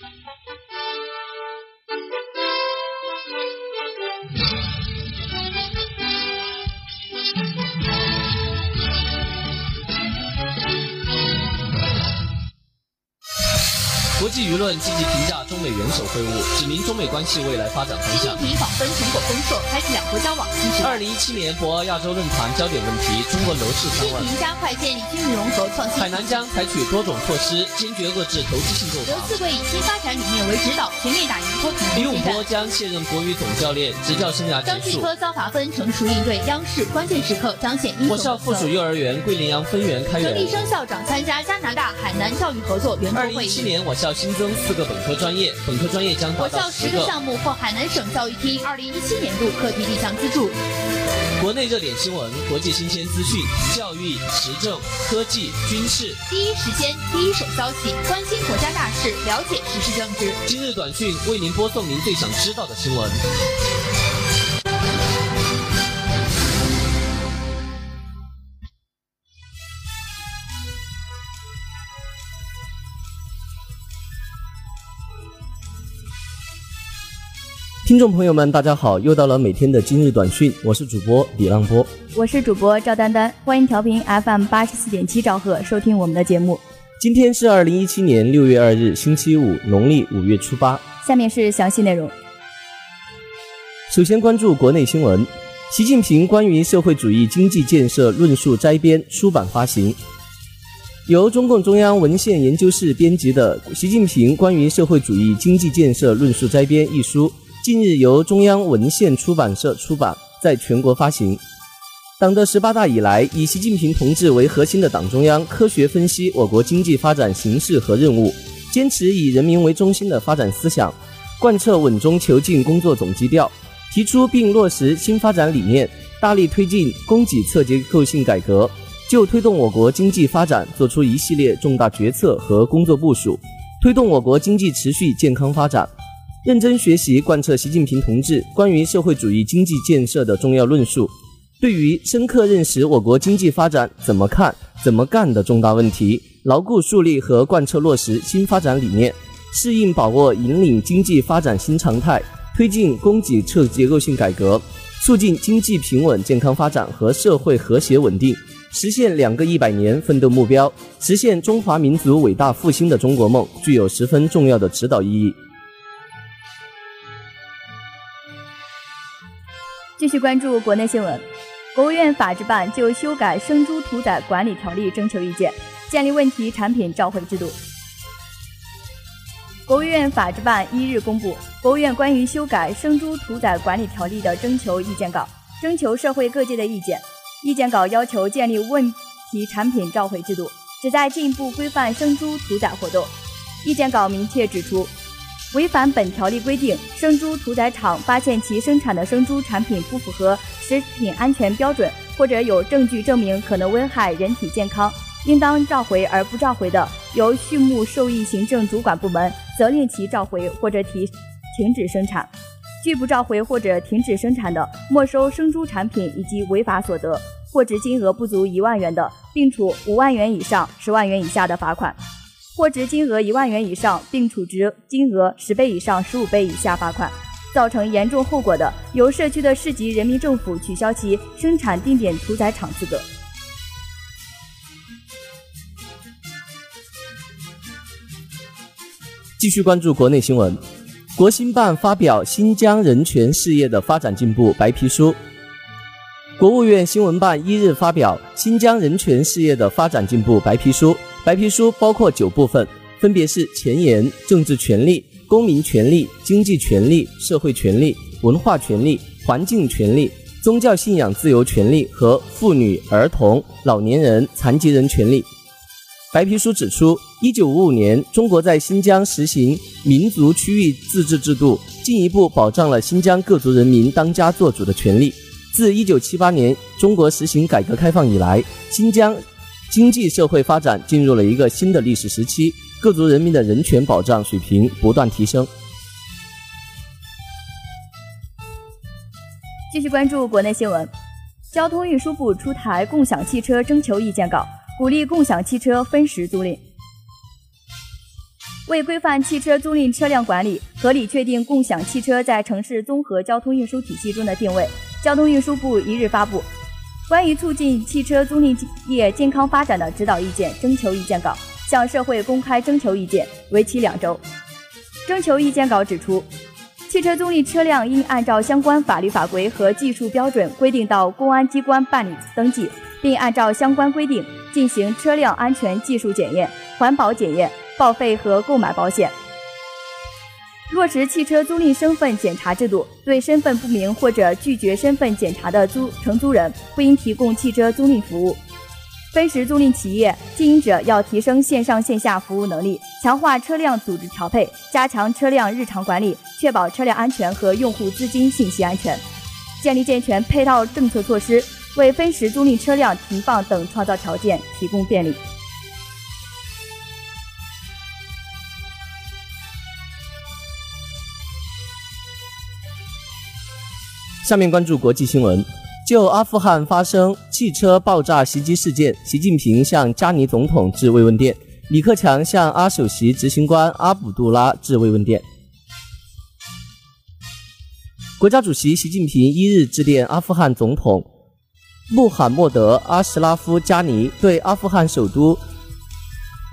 Thank you. 国际舆论积极评价中美元首会晤，指明中美关系未来发展方向。习近平访芬成果丰硕，开启两国交往新时代。二零一七年博鳌亚洲论坛焦点问题：中国楼市三万。习近平加快建立军民融合创新。海南将采取多种措施，坚决遏制投机性购房。刘四贵以新发展理念为指导，全面打赢脱贫李永波将卸任国羽总教练，执教生涯张继科遭罚分，成熟应对央视关键时刻彰显英雄。我校附属幼儿园桂林洋分园开园。陈立生校长参加加拿大海南教育合作圆桌会议。二零一七年我校新增四个本。科专业，本科专业将达到十个项目获海南省教育厅二零一七年度课题立项资助。国内热点新闻、国际新鲜资讯、教育、时政、科技、军事，第一时间、第一手消息，关心国家大事，了解时事政治。今日短讯为您播送您最想知道的新闻。听众朋友们，大家好！又到了每天的今日短讯，我是主播李浪波，我是主播赵丹丹，欢迎调频 FM 八十四点七兆赫收听我们的节目。今天是二零一七年六月二日，星期五，农历五月初八。下面是详细内容。首先关注国内新闻：习近平关于社会主义经济建设论述摘编出版发行，由中共中央文献研究室编辑的《习近平关于社会主义经济建设论述摘编》一书。近日由中央文献出版社出版，在全国发行。党的十八大以来，以习近平同志为核心的党中央科学分析我国经济发展形势和任务，坚持以人民为中心的发展思想，贯彻稳中求进工作总基调，提出并落实新发展理念，大力推进供给侧结构性改革，就推动我国经济发展作出一系列重大决策和工作部署，推动我国经济持续健康发展。认真学习贯彻习近平同志关于社会主义经济建设的重要论述，对于深刻认识我国经济发展怎么看、怎么干的重大问题，牢固树立和贯彻落实新发展理念，适应把握引领经济发展新常态，推进供给侧结构性改革，促进经济平稳健康发展和社会和谐稳定，实现两个一百年奋斗目标，实现中华民族伟大复兴的中国梦，具有十分重要的指导意义。继续关注国内新闻，国务院法制办就修改生猪屠宰管理条例征求意见，建立问题产品召回制度。国务院法制办一日公布国务院关于修改生猪屠宰管理条例的征求意见稿，征求社会各界的意见。意见稿要求建立问题产品召回制度，旨在进一步规范生猪屠宰活动。意见稿明确指出。违反本条例规定，生猪屠宰场发现其生产的生猪产品不符合食品安全标准，或者有证据证明可能危害人体健康，应当召回而不召回的，由畜牧兽医行政主管部门责令其召回或者停停止生产；拒不召回或者停止生产的，没收生猪产品以及违法所得，货值金额不足一万元的，并处五万元以上十万元以下的罚款。货值金额一万元以上，并处值金额十倍以上十五倍以下罚款；造成严重后果的，由社区的市级人民政府取消其生产定点屠宰场资格。继续关注国内新闻，国新办发表《新疆人权事业的发展进步白皮书》。国务院新闻办一日发表《新疆人权事业的发展进步白皮书》。白皮书包括九部分，分别是前言、政治权利、公民权利、经济权利、社会权利、文化权利、环境权利、宗教信仰自由权利和妇女、儿童、老年人、残疾人权利。白皮书指出，一九五五年，中国在新疆实行民族区域自治制度，进一步保障了新疆各族人民当家作主的权利。自一九七八年中国实行改革开放以来，新疆。经济社会发展进入了一个新的历史时期，各族人民的人权保障水平不断提升。继续关注国内新闻，交通运输部出台共享汽车征求意见稿，鼓励共享汽车分时租赁。为规范汽车租赁车辆管理，合理确定共享汽车在城市综合交通运输体系中的定位，交通运输部一日发布《关于促进汽车租赁业健康发展的指导意见》征求意见稿，向社会公开征求意见，为期两周。征求意见稿指出，汽车租赁车辆应按照相关法律法规和技术标准规定到公安机关办理登记，并按照相关规定进行车辆安全技术检验、环保检验。报废和购买保险，落实汽车租赁身份检查制度，对身份不明或者拒绝身份检查的租承租人不应提供汽车租赁服务。分时租赁企业经营者要提升线上线下服务能力，强化车辆组织调配，加强车辆日常管理，确保车辆安全和用户资金信息安全，建立健全配套政策措施，为分时租赁车辆停放等创造条件，提供便利。下面关注国际新闻。就阿富汗发生汽车爆炸袭击事件，习近平向加尼总统致慰问电，李克强向阿首席执行官阿卜杜拉致慰问电。国家主席习近平一日致电阿富汗总统穆罕默德·阿什拉夫·加尼，对阿富汗首都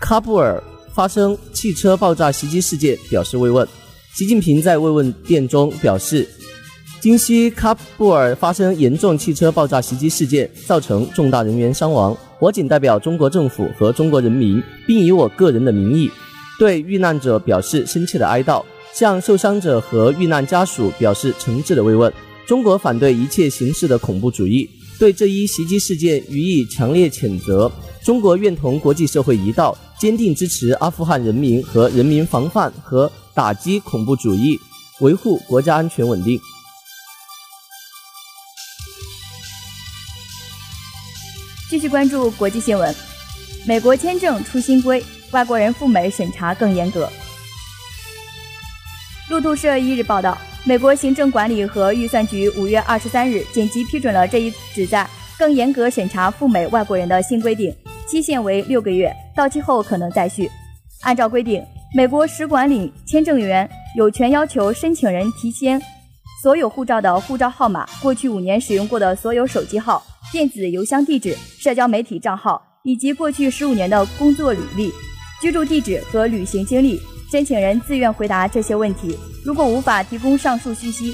喀布尔发生汽车爆炸袭击事件表示慰问。习近平在慰问电中表示。今夕喀布尔发生严重汽车爆炸袭击事件，造成重大人员伤亡。我谨代表中国政府和中国人民，并以我个人的名义，对遇难者表示深切的哀悼，向受伤者和遇难家属表示诚挚的慰问。中国反对一切形式的恐怖主义，对这一袭击事件予以强烈谴责。中国愿同国际社会一道，坚定支持阿富汗人民和人民防范和打击恐怖主义，维护国家安全稳定。继续关注国际新闻，美国签证出新规，外国人赴美审查更严格。路透社一日报道，美国行政管理和预算局五月二十三日紧急批准了这一旨在更严格审查赴美外国人的新规定，期限为六个月，到期后可能再续。按照规定，美国使馆领签证员有权要求申请人提前所有护照的护照号码、过去五年使用过的所有手机号。电子邮箱地址、社交媒体账号以及过去十五年的工作履历、居住地址和旅行经历，申请人自愿回答这些问题。如果无法提供上述信息，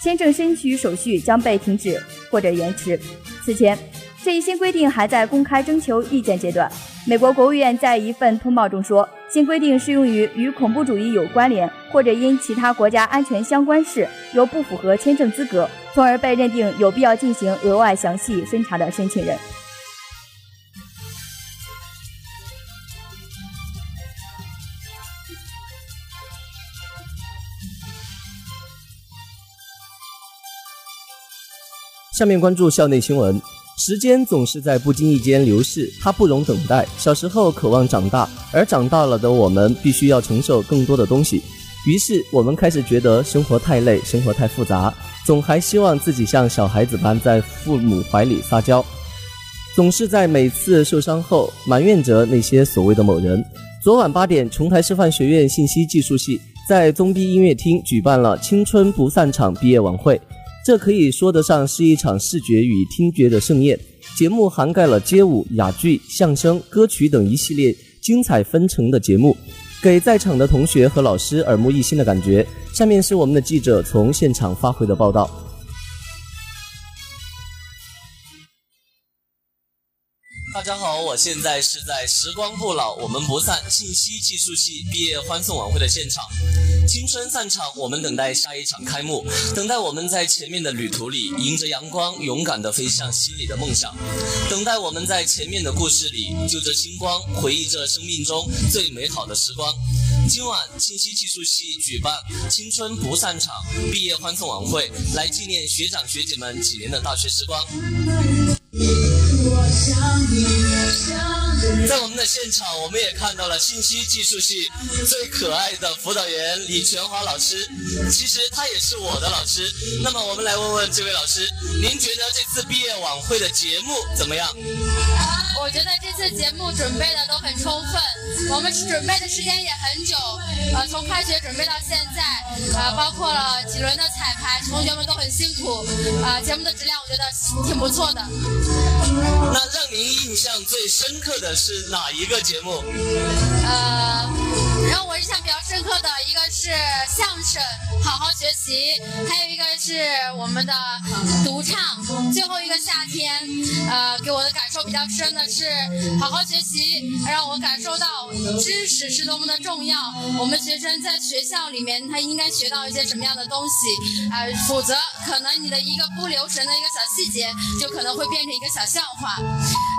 签证申请手续将被停止或者延迟。此前，这一新规定还在公开征求意见阶段。美国国务院在一份通报中说，新规定适用于与恐怖主义有关联或者因其他国家安全相关事又不符合签证资格。从而被认定有必要进行额外详细审查的申请人。下面关注校内新闻。时间总是在不经意间流逝，它不容等待。小时候渴望长大，而长大了的我们必须要承受更多的东西。于是我们开始觉得生活太累，生活太复杂。总还希望自己像小孩子般在父母怀里撒娇，总是在每次受伤后埋怨着那些所谓的某人。昨晚八点，琼台师范学院信息技术系在宗逼音乐厅举办了“青春不散场”毕业晚会，这可以说得上是一场视觉与听觉的盛宴。节目涵盖了街舞、哑剧、相声、歌曲等一系列精彩纷呈的节目。给在场的同学和老师耳目一新的感觉。下面是我们的记者从现场发回的报道。大家好，我现在是在时光不老，我们不散信息技术系毕业欢送晚会的现场。青春散场，我们等待下一场开幕，等待我们在前面的旅途里迎着阳光，勇敢地飞向心里的梦想，等待我们在前面的故事里就着星光，回忆着生命中最美好的时光。今晚信息技术系举办青春不散场毕业欢送晚会，来纪念学长学姐们几年的大学时光。在我们的现场，我们也看到了信息技术系最可爱的辅导员李全华老师。其实他也是我的老师。那么，我们来问问这位老师，您觉得这次毕业晚会的节目怎么样？我我觉得这次节目准备的都很充分，我们准备的时间也很久，呃，从开学准备到现在，呃，包括了几轮的彩排，同学们都很辛苦，呃，节目的质量我觉得挺不错的。那让您印象最深刻的是哪一个节目？呃，让我印象比较深刻的一个是相声《好好学习》，还有一个是我们的独唱，最后一个夏天，呃，给我的感受比较深的是《好好学习》，让我感受到知识是多么的重要。我们学生在学校里面，他应该学到一些什么样的东西？啊，否则可能你的一个不留神的一个小细节，就可能会变成一个小笑话。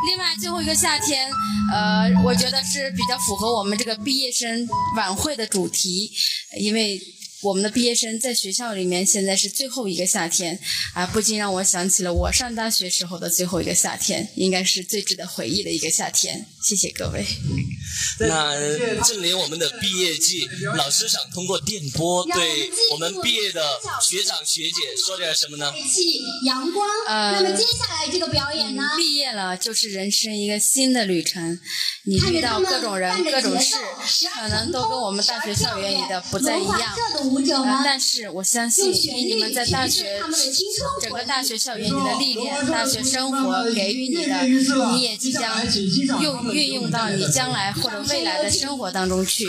另外，最后一个夏天，呃，我觉得是比较符合我们这个毕业生晚会的主题，因为。我们的毕业生在学校里面，现在是最后一个夏天啊，不禁让我想起了我上大学时候的最后一个夏天，应该是最值得回忆的一个夏天。谢谢各位。那正临我们的毕业季，老师想通过电波对我们毕业的学长学姐说点什么呢？气阳光。呃，那么接下来这个表演呢？毕业了就是人生一个新的旅程，你遇到各种人、各种事，可能都跟我们大学校园里的不再一样。但是我相信，以你们在大学整个大学校园里的历练，大学生活给予你的，你也即将用运用到你将来或者未来的生活当中去。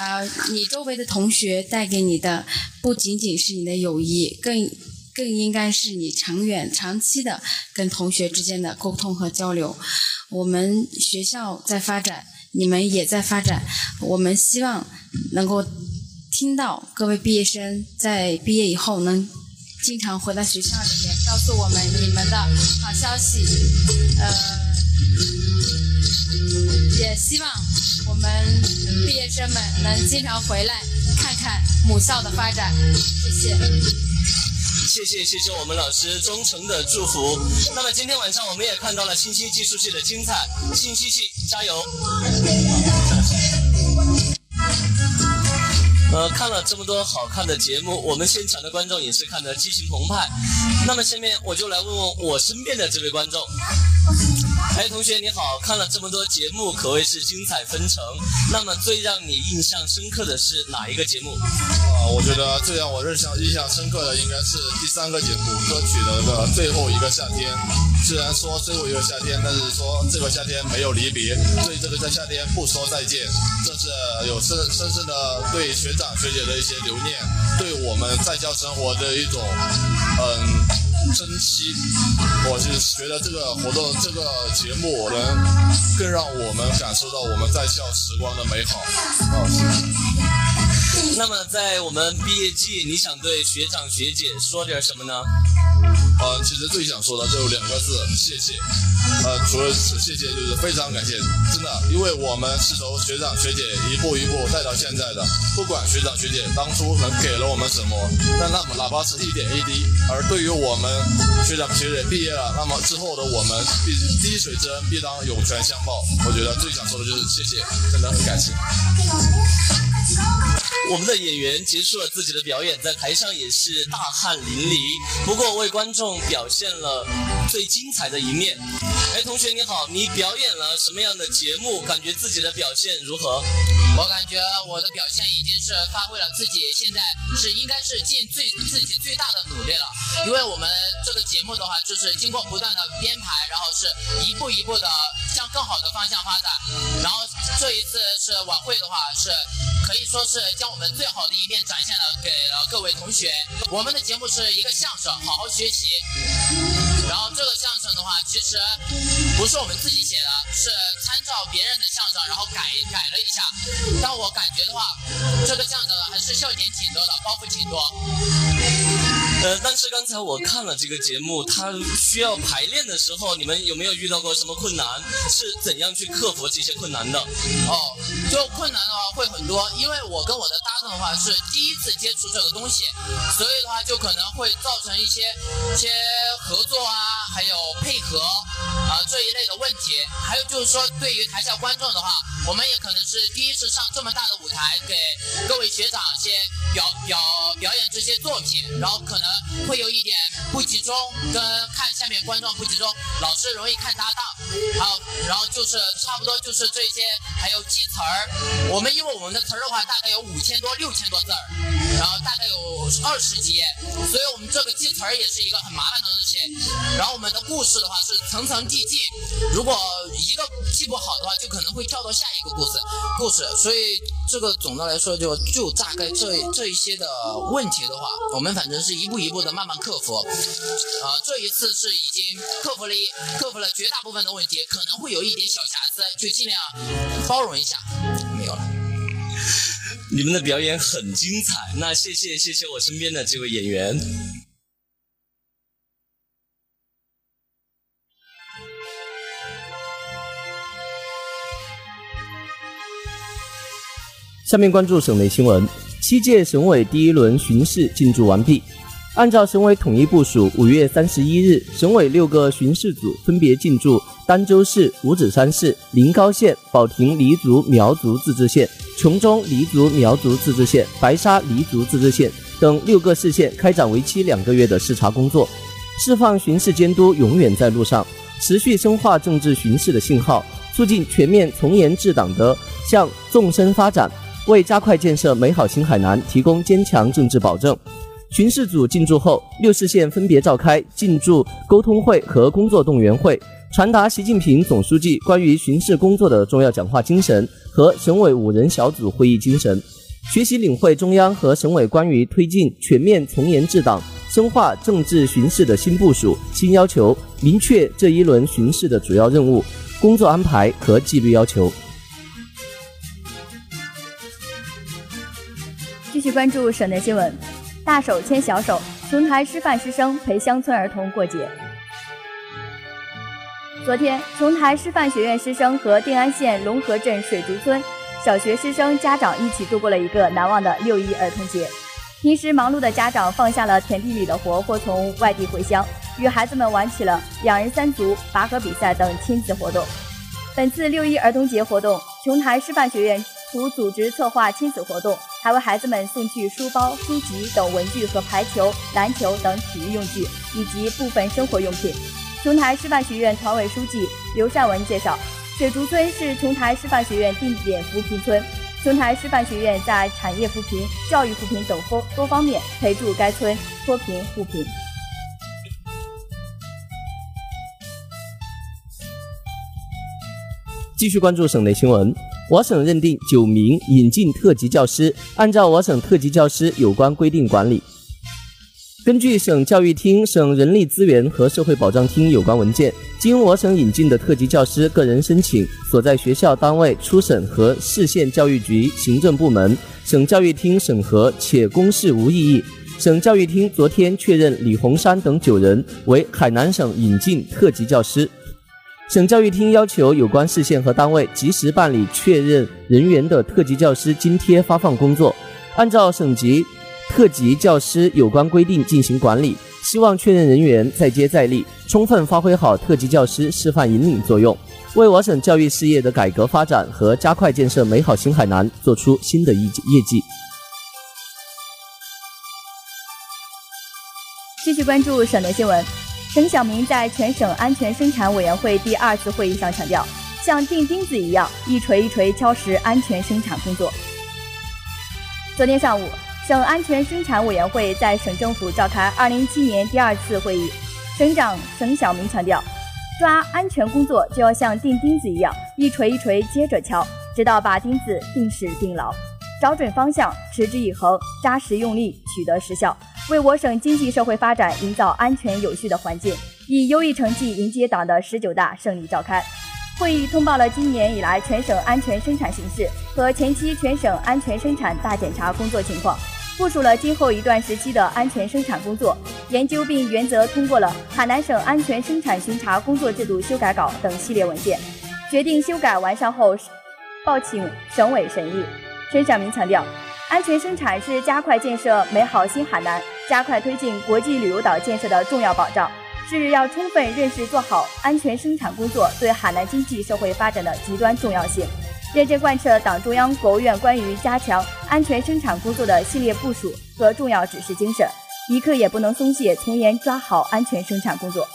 啊，你周围的同学带给你的不仅仅是你的友谊，更更应该是你长远、长期的跟同学之间的沟通和交流。我们学校在发展，你们也在发展，我们希望能够。听到各位毕业生在毕业以后能经常回到学校里面，告诉我们你们的好消息，呃，也希望我们毕业生们能经常回来看看母校的发展。谢谢，谢谢谢谢我们老师忠诚的祝福。那么今天晚上我们也看到了信息技术系的精彩，信息系加油！呃，看了这么多好看的节目，我们现场的观众也是看得激情澎湃。那么下面我就来问问我身边的这位观众。哎，同学你好，看了这么多节目，可谓是精彩纷呈。那么最让你印象深刻的是哪一个节目？啊，我觉得最让我印象印象深刻的应该是第三个节目歌曲的那个最后一个夏天。虽然说最后一个夏天，但是说这个夏天没有离别，对这个在夏天不说再见，这是有深深深的对学长学姐的一些留念，对我们在校生活的一种嗯。珍惜，我就觉得这个活动、这个节目能更让我们感受到我们在校时光的美好。那么，在我们毕业季，你想对学长学姐说点什么呢？呃，其实最想说的就两个字，谢谢。呃，除了是谢谢，就是非常感谢，真的，因为我们是从学长学姐一步一步带到现在的，不管学长学姐当初能给了我们什么，但那么哪怕是一点一滴，而对于我们学长学姐毕业了，那么之后的我们必滴水之恩必当涌泉相报。我觉得最想说的就是谢谢，真的很感谢。我们的演员结束了自己的表演，在台上也是大汗淋漓，不过为观众表现了最精彩的一面。哎，同学你好，你表演了什么样的节目？感觉自己的表现如何？我感觉我的表现已经是发挥了自己，现在是应该是尽最自己最大的努力了。因为我们这个节目的话，就是经过不断的编排，然后是一步一步的向更好的方向发展。然后这一次是晚会的话，是可以说是将我们最好的一面展现了给了各位同学。我们的节目是一个相声，好好学习。然后这个相声的话，其实不是我们自己写的，是参照别人的相声，然后改改了一下。但我感觉的话，这个相声还是笑点挺多的，包袱挺多。呃，但是刚才我看了这个节目，它需要排练的时候，你们有没有遇到过什么困难？是怎样去克服这些困难的？哦，就困难的话会很多，因为我跟我的搭档的话是第一次接触这个东西，所以的话就可能会造成一些一些合作啊，还有配合啊这一类的问题。还有就是说，对于台下观众的话，我们也可能是第一次上这么大的舞台，给各位学长先表表表演这些作品，然后可能。会有一点不集中，跟看下面观众不集中，老师容易看搭档，好，然后就是差不多就是这些，还有记词儿。我们因为我们的词儿的话，大概有五千多、六千多字儿，然后大概有二十几页，所以我们这个记词儿也是一个很麻烦的东西。然后我们的故事的话是层层递进，如果一个记不好的话，就可能会跳到下一个故事故事。所以这个总的来说，就就大概这这一些的问题的话，我们反正是一步一步的慢慢克服。呃，这一次是已经克服了一克服了绝大部分的问题，可能会有一点小瑕疵，就尽量包容一下。没有了。你们的表演很精彩，那谢谢谢谢我身边的这位演员。下面关注省内新闻。七届省委第一轮巡视进驻完毕。按照省委统一部署，五月三十一日，省委六个巡视组分别进驻儋州市、五指山市、临高县、保亭黎族苗族自治县、琼中黎族苗族自治县、白沙黎族自治县等六个市县，开展为期两个月的视察工作。释放巡视监督永远在路上，持续深化政治巡视的信号，促进全面从严治党的向纵深发展，为加快建设美好新海南提供坚强政治保证。巡视组进驻后，六市县分别召开进驻沟通会和工作动员会，传达习近平总书记关于巡视工作的重要讲话精神和省委五人小组会议精神，学习领会中央和省委关于推进全面从严治党、深化政治巡视的新部署、新要求，明确这一轮巡视的主要任务、工作安排和纪律要求。继续关注省内新闻。大手牵小手，琼台师范师生陪乡村儿童过节。昨天，琼台师范学院师生和定安县龙河镇水竹村小学师生家长一起度过了一个难忘的六一儿童节。平时忙碌的家长放下了田地里的活，或从外地回乡，与孩子们玩起了两人三足、拔河比赛等亲子活动。本次六一儿童节活动，琼台师范学院除组织策划亲子活动。还为孩子们送去书包、书籍等文具和排球、篮球等体育用具，以及部分生活用品。琼台师范学院团委书记刘善文介绍，水竹村是琼台师范学院定点扶贫村，琼台师范学院在产业扶贫、教育扶贫等多多方面陪助该村脱贫护贫。继续关注省内新闻。我省认定九名引进特级教师，按照我省特级教师有关规定管理。根据省教育厅、省人力资源和社会保障厅有关文件，经我省引进的特级教师个人申请，所在学校单位初审和市县教育局行政部门、省教育厅审核且公示无异议。省教育厅昨天确认李洪山等九人为海南省引进特级教师。省教育厅要求有关市县和单位及时办理确认人员的特级教师津贴发放工作，按照省级特级教师有关规定进行管理。希望确认人员再接再厉，充分发挥好特级教师示范引领作用，为我省教育事业的改革发展和加快建设美好新海南做出新的业业绩。继续关注省内新闻。沈晓明在全省安全生产委员会第二次会议上强调，像钉钉子一样，一锤一锤敲实安全生产工作。昨天上午，省安全生产委员会在省政府召开2017年第二次会议，省长沈晓明强调，抓安全工作就要像钉钉子一样，一锤一锤接着敲，直到把钉子钉实钉牢，找准方向，持之以恒，扎实用力，取得实效。为我省经济社会发展营造安全有序的环境，以优异成绩迎接党的十九大胜利召开。会议通报了今年以来全省安全生产形势和前期全省安全生产大检查工作情况，部署了今后一段时期的安全生产工作，研究并原则通过了海南省安全生产巡查工作制度修改稿等系列文件，决定修改完善后报请省委审议。陈晓明强调。安全生产是加快建设美好新海南、加快推进国际旅游岛建设的重要保障，是要充分认识做好安全生产工作对海南经济社会发展的极端重要性，认真贯彻党中央、国务院关于加强安全生产工作的系列部署和重要指示精神，一刻也不能松懈，从严抓好安全生产工作。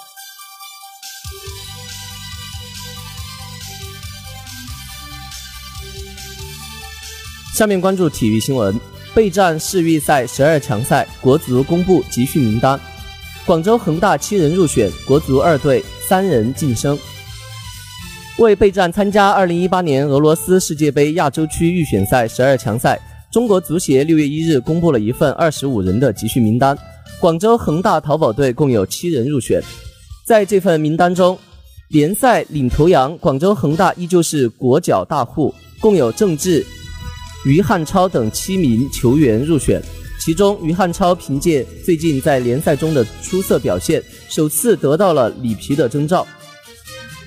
下面关注体育新闻：备战世预赛十二强赛，国足公布集训名单。广州恒大七人入选，国足二队三人晋升。为备战参加二零一八年俄罗斯世界杯亚洲区预选赛十二强赛，中国足协六月一日公布了一份二十五人的集训名单。广州恒大淘宝队共有七人入选。在这份名单中，联赛领头羊广州恒大依旧是国脚大户，共有郑智、于汉超等七名球员入选。其中，于汉超凭借最近在联赛中的出色表现，首次得到了里皮的征召。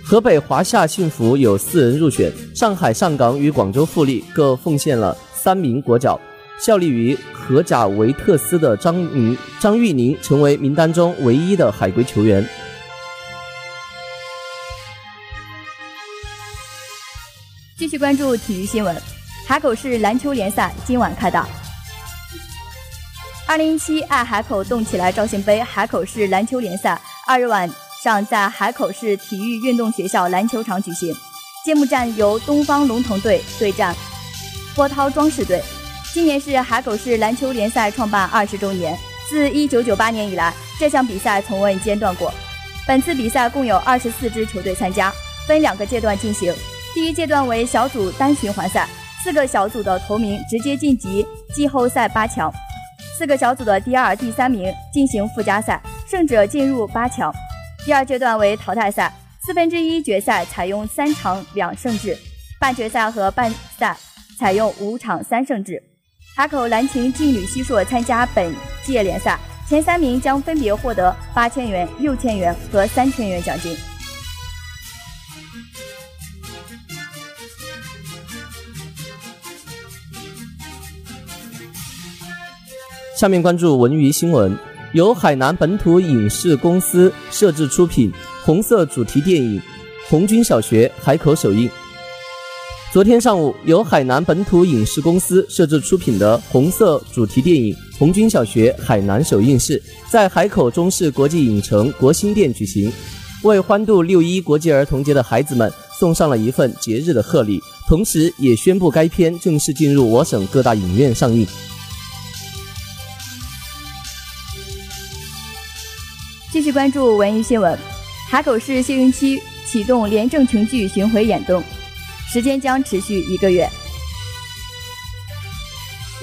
河北华夏幸福有四人入选，上海上港与广州富力各奉献了三名国脚。效力于荷甲维特斯的张宁张玉宁成为名单中唯一的海归球员。继续关注体育新闻，海口市篮球联赛今晚开打。二零一七爱海口动起来！肇庆杯海口市篮球联赛二日晚。上在海口市体育运动学校篮球场举行，揭幕战由东方龙腾队对战波涛装饰队。今年是海口市篮球联赛创办二十周年，自一九九八年以来，这项比赛从未间断过。本次比赛共有二十四支球队参加，分两个阶段进行。第一阶段为小组单循环赛，四个小组的头名直接晋级季后赛八强，四个小组的第二、第三名进行附加赛，胜者进入八强。第二阶段为淘汰赛，四分之一决赛采用三场两胜制，半决赛和半赛采用五场三胜制。海口蓝擎劲旅西硕参加本届联赛，前三名将分别获得八千元、六千元和三千元奖金。下面关注文娱新闻。由海南本土影视公司摄制出品，红色主题电影《红军小学》海口首映。昨天上午，由海南本土影视公司摄制出品的红色主题电影《红军小学》海南首映式在海口中视国际影城国新店举行，为欢度六一国际儿童节的孩子们送上了一份节日的贺礼，同时也宣布该片正式进入我省各大影院上映。继续关注文娱新闻，海口市秀英区启动廉政群剧巡回演动，时间将持续一个月。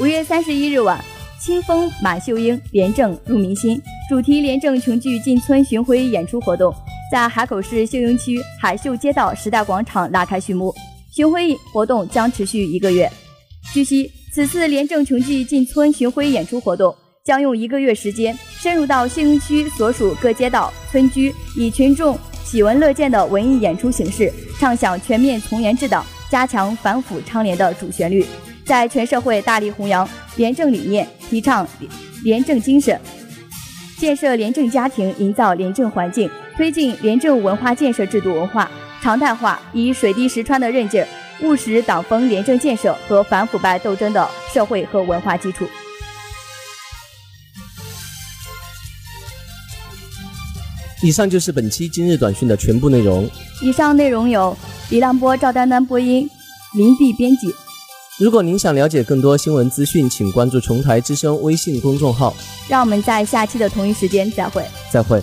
五月三十一日晚，清风马秀英，廉政入民心主题廉政群剧进村巡回演出活动在海口市秀英区海秀街道时代广场拉开序幕。巡回活动将持续一个月。据悉，此次廉政群剧进村巡回演出活动。将用一个月时间，深入到秀英区所属各街道、村居，以群众喜闻乐见的文艺演出形式，唱响全面从严治党、加强反腐倡廉的主旋律，在全社会大力弘扬廉政理念，提倡廉政精神，建设廉政家庭，营造廉政环境，推进廉政文化建设制度文化常态化，以水滴石穿的韧劲，务实党风廉政建设和反腐败斗争的社会和文化基础。以上就是本期今日短讯的全部内容。以上内容由李浪波、赵丹丹播音，林碧编辑。如果您想了解更多新闻资讯，请关注“琼台之声”微信公众号。让我们在下期的同一时间再会。再会。